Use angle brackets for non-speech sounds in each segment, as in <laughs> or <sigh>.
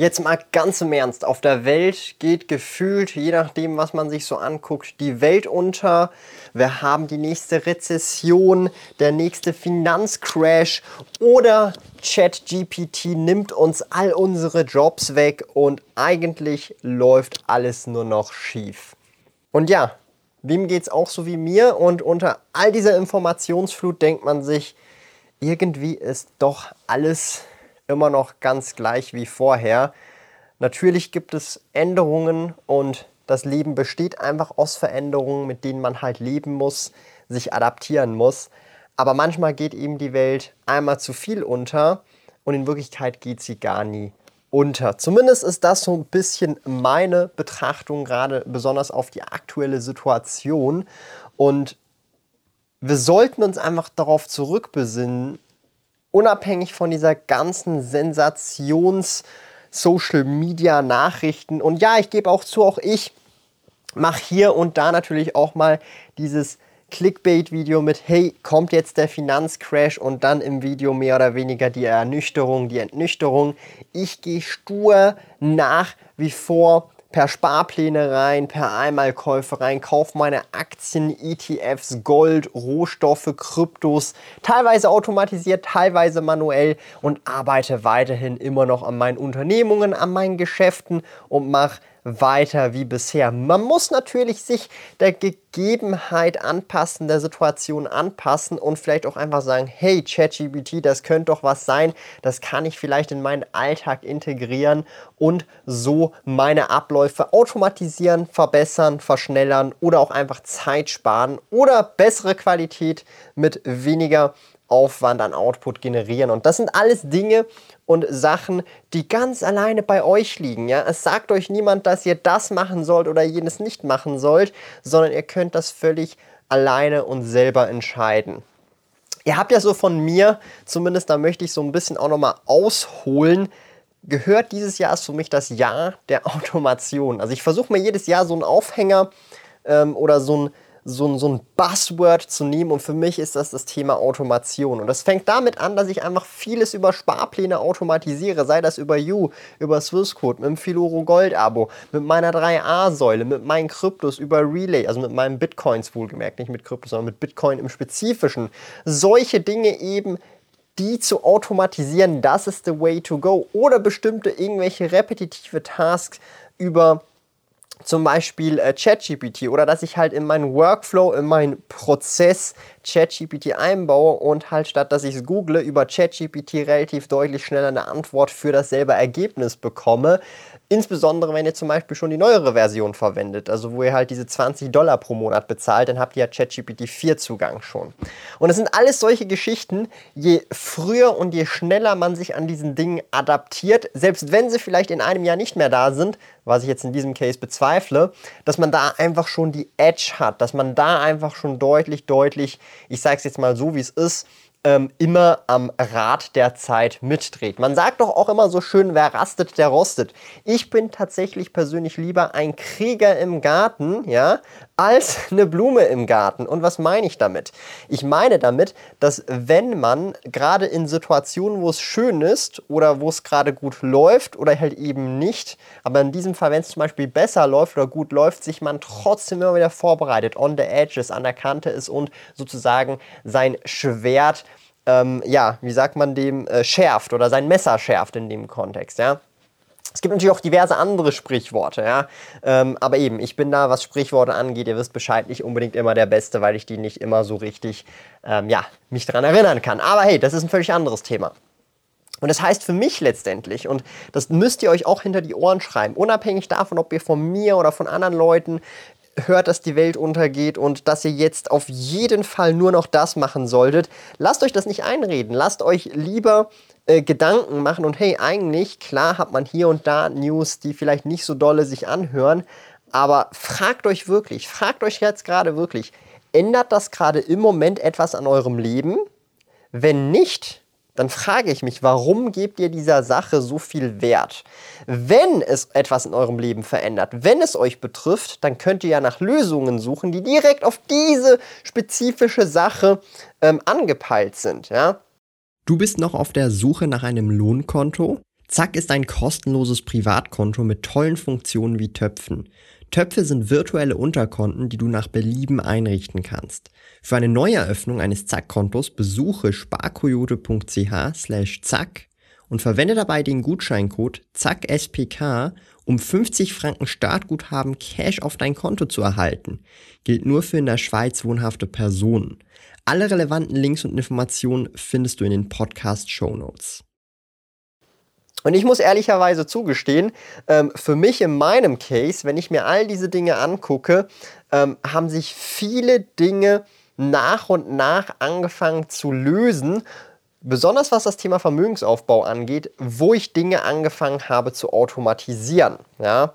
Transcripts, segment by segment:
Jetzt mal ganz im Ernst. Auf der Welt geht gefühlt, je nachdem, was man sich so anguckt, die Welt unter. Wir haben die nächste Rezession, der nächste Finanzcrash oder ChatGPT nimmt uns all unsere Jobs weg und eigentlich läuft alles nur noch schief. Und ja, wem geht's auch so wie mir? Und unter all dieser Informationsflut denkt man sich, irgendwie ist doch alles immer noch ganz gleich wie vorher. Natürlich gibt es Änderungen und das Leben besteht einfach aus Veränderungen, mit denen man halt leben muss, sich adaptieren muss. Aber manchmal geht eben die Welt einmal zu viel unter und in Wirklichkeit geht sie gar nie unter. Zumindest ist das so ein bisschen meine Betrachtung, gerade besonders auf die aktuelle Situation. Und wir sollten uns einfach darauf zurückbesinnen, unabhängig von dieser ganzen Sensations- Social Media Nachrichten. Und ja, ich gebe auch zu, auch ich mache hier und da natürlich auch mal dieses Clickbait-Video mit, hey, kommt jetzt der Finanzcrash und dann im Video mehr oder weniger die Ernüchterung, die Entnüchterung. Ich gehe stur nach wie vor per Sparpläne rein, per Einmalkäufe rein, kaufe meine Aktien, ETFs, Gold, Rohstoffe, Kryptos, teilweise automatisiert, teilweise manuell und arbeite weiterhin immer noch an meinen Unternehmungen, an meinen Geschäften und mache weiter wie bisher. Man muss natürlich sich der Gegebenheit anpassen, der Situation anpassen und vielleicht auch einfach sagen, hey ChatGPT, das könnte doch was sein, das kann ich vielleicht in meinen Alltag integrieren und so meine Abläufe automatisieren, verbessern, verschnellern oder auch einfach Zeit sparen oder bessere Qualität mit weniger Aufwand an Output generieren. Und das sind alles Dinge und Sachen, die ganz alleine bei euch liegen. Ja? Es sagt euch niemand, dass ihr das machen sollt oder jenes nicht machen sollt, sondern ihr könnt das völlig alleine und selber entscheiden. Ihr habt ja so von mir, zumindest da möchte ich so ein bisschen auch nochmal ausholen, gehört dieses Jahr ist für mich das Jahr der <laughs> Automation. Also ich versuche mir jedes Jahr so einen Aufhänger ähm, oder so ein so, ein, so ein Buzzword zu nehmen und für mich ist das das Thema Automation. Und das fängt damit an, dass ich einfach vieles über Sparpläne automatisiere, sei das über You, über Swissquote, mit dem Filoro Gold Abo, mit meiner 3A-Säule, mit meinen Kryptos, über Relay, also mit meinen Bitcoins wohlgemerkt, nicht mit Kryptos, sondern mit Bitcoin im Spezifischen. Solche Dinge eben die zu automatisieren, das ist the way to go. Oder bestimmte irgendwelche repetitive Tasks über zum Beispiel äh, ChatGPT oder dass ich halt in meinen Workflow, in meinen Prozess ChatGPT einbaue und halt statt dass ich es google, über ChatGPT relativ deutlich schneller eine Antwort für dasselbe Ergebnis bekomme. Insbesondere wenn ihr zum Beispiel schon die neuere Version verwendet, also wo ihr halt diese 20 Dollar pro Monat bezahlt, dann habt ihr ja ChatGPT 4 Zugang schon. Und es sind alles solche Geschichten, je früher und je schneller man sich an diesen Dingen adaptiert, selbst wenn sie vielleicht in einem Jahr nicht mehr da sind, was ich jetzt in diesem Case bezweifle, dass man da einfach schon die Edge hat, dass man da einfach schon deutlich, deutlich, ich sage es jetzt mal so, wie es ist, ähm, immer am Rad der Zeit mitdreht. Man sagt doch auch immer so schön, wer rastet, der rostet. Ich bin tatsächlich persönlich lieber ein Krieger im Garten, ja, als eine Blume im Garten. Und was meine ich damit? Ich meine damit, dass wenn man gerade in Situationen, wo es schön ist oder wo es gerade gut läuft oder halt eben nicht, aber in diesem Fall, wenn es zum Beispiel besser läuft oder gut läuft, sich man trotzdem immer wieder vorbereitet, on the edges, an der Kante ist und sozusagen sein Schwert ähm, ja, wie sagt man dem, äh, schärft oder sein Messer schärft in dem Kontext, ja. Es gibt natürlich auch diverse andere Sprichworte, ja. Ähm, aber eben, ich bin da, was Sprichworte angeht, ihr wisst Bescheid, nicht unbedingt immer der Beste, weil ich die nicht immer so richtig, ähm, ja, mich daran erinnern kann. Aber hey, das ist ein völlig anderes Thema. Und das heißt für mich letztendlich, und das müsst ihr euch auch hinter die Ohren schreiben, unabhängig davon, ob ihr von mir oder von anderen Leuten hört, dass die Welt untergeht und dass ihr jetzt auf jeden Fall nur noch das machen solltet. Lasst euch das nicht einreden. Lasst euch lieber äh, Gedanken machen und hey, eigentlich, klar hat man hier und da News, die vielleicht nicht so dolle sich anhören, aber fragt euch wirklich, fragt euch jetzt gerade wirklich, ändert das gerade im Moment etwas an eurem Leben? Wenn nicht, dann frage ich mich, warum gebt ihr dieser Sache so viel Wert? Wenn es etwas in eurem Leben verändert, wenn es euch betrifft, dann könnt ihr ja nach Lösungen suchen, die direkt auf diese spezifische Sache ähm, angepeilt sind. Ja? Du bist noch auf der Suche nach einem Lohnkonto? Zack ist ein kostenloses Privatkonto mit tollen Funktionen wie Töpfen. Töpfe sind virtuelle Unterkonten, die du nach Belieben einrichten kannst. Für eine Neueröffnung eines Zack-Kontos besuche sparkoyote.ch slash zack und verwende dabei den Gutscheincode ZACKSPK, um 50 Franken Startguthaben Cash auf dein Konto zu erhalten. Gilt nur für in der Schweiz wohnhafte Personen. Alle relevanten Links und Informationen findest du in den Podcast-Show Notes. Und ich muss ehrlicherweise zugestehen, ähm, für mich in meinem Case, wenn ich mir all diese Dinge angucke, ähm, haben sich viele Dinge nach und nach angefangen zu lösen, besonders was das Thema Vermögensaufbau angeht, wo ich Dinge angefangen habe zu automatisieren. Ja?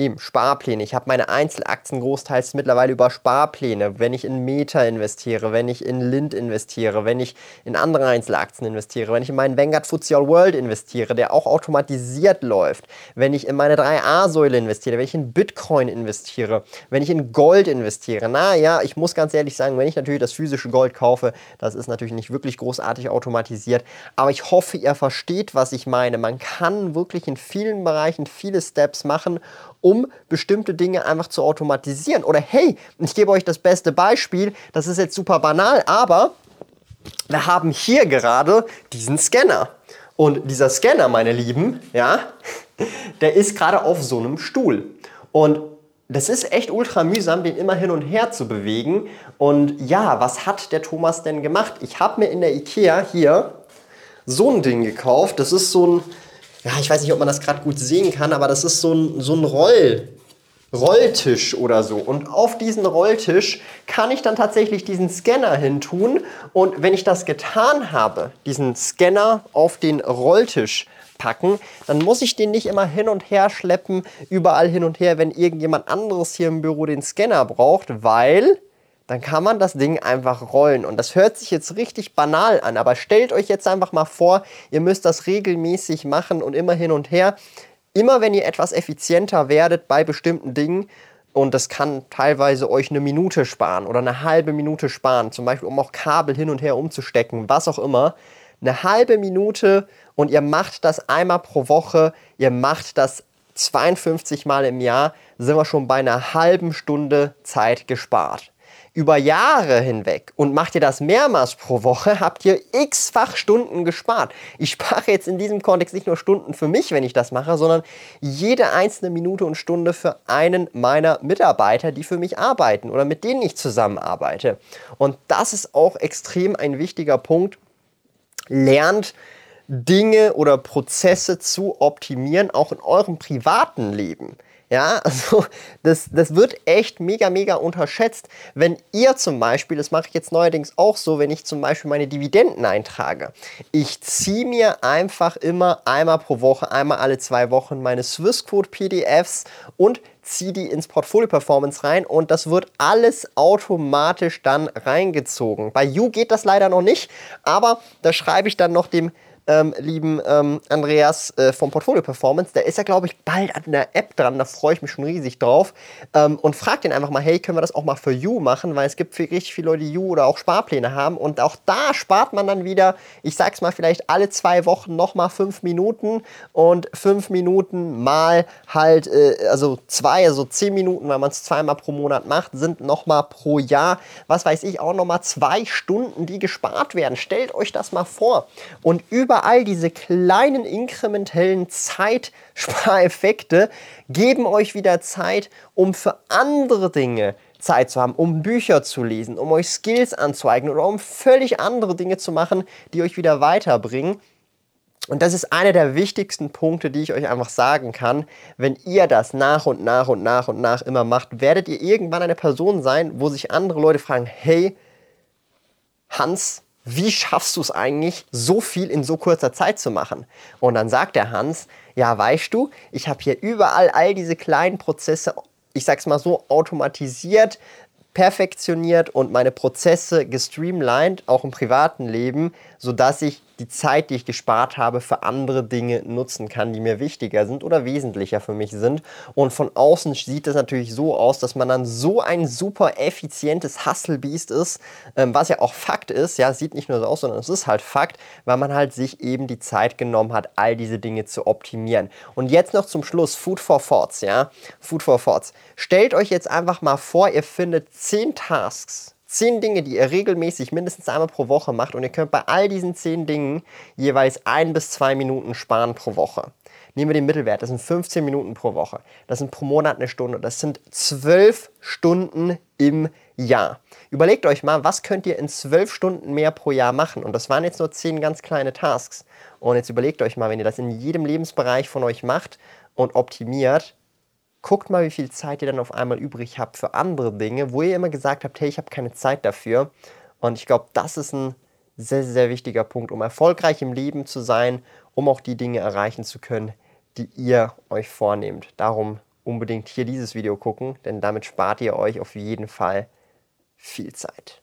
Eben, Sparpläne. Ich habe meine Einzelaktien großteils mittlerweile über Sparpläne. Wenn ich in Meta investiere, wenn ich in Lind investiere, wenn ich in andere Einzelaktien investiere, wenn ich in meinen Vanguard FTSE All World investiere, der auch automatisiert läuft, wenn ich in meine 3A-Säule investiere, wenn ich in Bitcoin investiere, wenn ich in Gold investiere. Na ja, ich muss ganz ehrlich sagen, wenn ich natürlich das physische Gold kaufe, das ist natürlich nicht wirklich großartig automatisiert. Aber ich hoffe, ihr versteht, was ich meine. Man kann wirklich in vielen Bereichen viele Steps machen um bestimmte Dinge einfach zu automatisieren. Oder hey, ich gebe euch das beste Beispiel, das ist jetzt super banal, aber wir haben hier gerade diesen Scanner. Und dieser Scanner, meine Lieben, ja, <laughs> der ist gerade auf so einem Stuhl. Und das ist echt ultra mühsam, den immer hin und her zu bewegen. Und ja, was hat der Thomas denn gemacht? Ich habe mir in der Ikea hier so ein Ding gekauft. Das ist so ein, ja, ich weiß nicht, ob man das gerade gut sehen kann, aber das ist so ein, so ein Roll, Rolltisch oder so. Und auf diesen Rolltisch kann ich dann tatsächlich diesen Scanner hin tun. Und wenn ich das getan habe, diesen Scanner auf den Rolltisch packen, dann muss ich den nicht immer hin und her schleppen, überall hin und her, wenn irgendjemand anderes hier im Büro den Scanner braucht, weil dann kann man das Ding einfach rollen. Und das hört sich jetzt richtig banal an, aber stellt euch jetzt einfach mal vor, ihr müsst das regelmäßig machen und immer hin und her. Immer wenn ihr etwas effizienter werdet bei bestimmten Dingen, und das kann teilweise euch eine Minute sparen oder eine halbe Minute sparen, zum Beispiel um auch Kabel hin und her umzustecken, was auch immer. Eine halbe Minute und ihr macht das einmal pro Woche, ihr macht das 52 Mal im Jahr, sind wir schon bei einer halben Stunde Zeit gespart über Jahre hinweg und macht ihr das mehrmals pro Woche, <laughs> habt ihr x-fach Stunden gespart. Ich spare jetzt in diesem Kontext nicht nur Stunden für mich, wenn ich das mache, sondern jede einzelne Minute und Stunde für einen meiner Mitarbeiter, die für mich arbeiten oder mit denen ich zusammenarbeite. Und das ist auch extrem ein wichtiger Punkt. Lernt Dinge oder Prozesse zu optimieren, auch in eurem privaten Leben. Ja, <laughs> also das, das wird echt mega, mega unterschätzt. Wenn ihr zum Beispiel, das mache ich jetzt neuerdings auch so, wenn ich zum Beispiel meine Dividenden eintrage. Ich ziehe mir einfach immer einmal pro Woche, einmal alle zwei Wochen meine Swissquote-PDFs und ziehe die ins Portfolio Performance rein und das wird alles automatisch dann reingezogen. Bei You geht das leider noch nicht, aber da schreibe ich dann noch dem ähm, lieben ähm, Andreas äh, vom Portfolio Performance. Der ist ja, glaube ich, bald an der App dran. Da freue ich mich schon riesig drauf. Ähm, und fragt ihn einfach mal, hey, können wir das auch mal für You machen? Weil es gibt richtig viele Leute, die You oder auch Sparpläne haben. Und auch da spart man dann wieder, ich sag's mal, vielleicht alle zwei Wochen nochmal fünf Minuten. Und fünf Minuten mal halt, äh, also zwei, also zehn Minuten, weil man es zweimal pro Monat macht, sind nochmal pro Jahr, was weiß ich, auch nochmal zwei Stunden, die gespart werden. Stellt euch das mal vor. Und über überall diese kleinen inkrementellen Zeitspareffekte geben euch wieder Zeit, um für andere Dinge Zeit zu haben, um Bücher zu lesen, um euch Skills anzueignen oder um völlig andere Dinge zu machen, die euch wieder weiterbringen. Und das ist einer der wichtigsten Punkte, die ich euch einfach sagen kann. Wenn ihr das nach und nach und nach und nach immer macht, werdet ihr irgendwann eine Person sein, wo sich andere Leute fragen, hey, Hans, wie schaffst du es eigentlich, so viel in so kurzer Zeit zu machen? Und dann sagt der Hans, ja, weißt du, ich habe hier überall all diese kleinen Prozesse, ich sag's mal so, automatisiert, perfektioniert und meine Prozesse gestreamlined, auch im privaten Leben, sodass ich die Zeit, die ich gespart habe, für andere Dinge nutzen kann, die mir wichtiger sind oder wesentlicher für mich sind. Und von außen sieht es natürlich so aus, dass man dann so ein super effizientes Hustlebeast ist, ähm, was ja auch Fakt ist. Ja, sieht nicht nur so aus, sondern es ist halt Fakt, weil man halt sich eben die Zeit genommen hat, all diese Dinge zu optimieren. Und jetzt noch zum Schluss Food for Thoughts, ja? Food for Thoughts. Stellt euch jetzt einfach mal vor, ihr findet 10 Tasks, zehn Dinge, die ihr regelmäßig mindestens einmal pro Woche macht und ihr könnt bei all diesen zehn Dingen jeweils ein bis zwei Minuten sparen pro Woche. Nehmen wir den Mittelwert, das sind 15 Minuten pro Woche. Das sind pro Monat eine Stunde. Das sind zwölf Stunden im Jahr. Überlegt euch mal, was könnt ihr in zwölf Stunden mehr pro Jahr machen? Und das waren jetzt nur zehn ganz kleine Tasks. Und jetzt überlegt euch mal, wenn ihr das in jedem Lebensbereich von euch macht und optimiert, guckt mal, wie viel Zeit ihr dann auf einmal übrig habt für andere Dinge, wo ihr immer gesagt habt, hey, ich habe keine Zeit dafür. Und ich glaube, das ist ein sehr, sehr wichtiger Punkt, um erfolgreich im Leben zu sein, um auch die Dinge erreichen zu können, die ihr euch vornehmt. Darum unbedingt hier dieses Video gucken, denn damit spart ihr euch auf jeden Fall viel Zeit.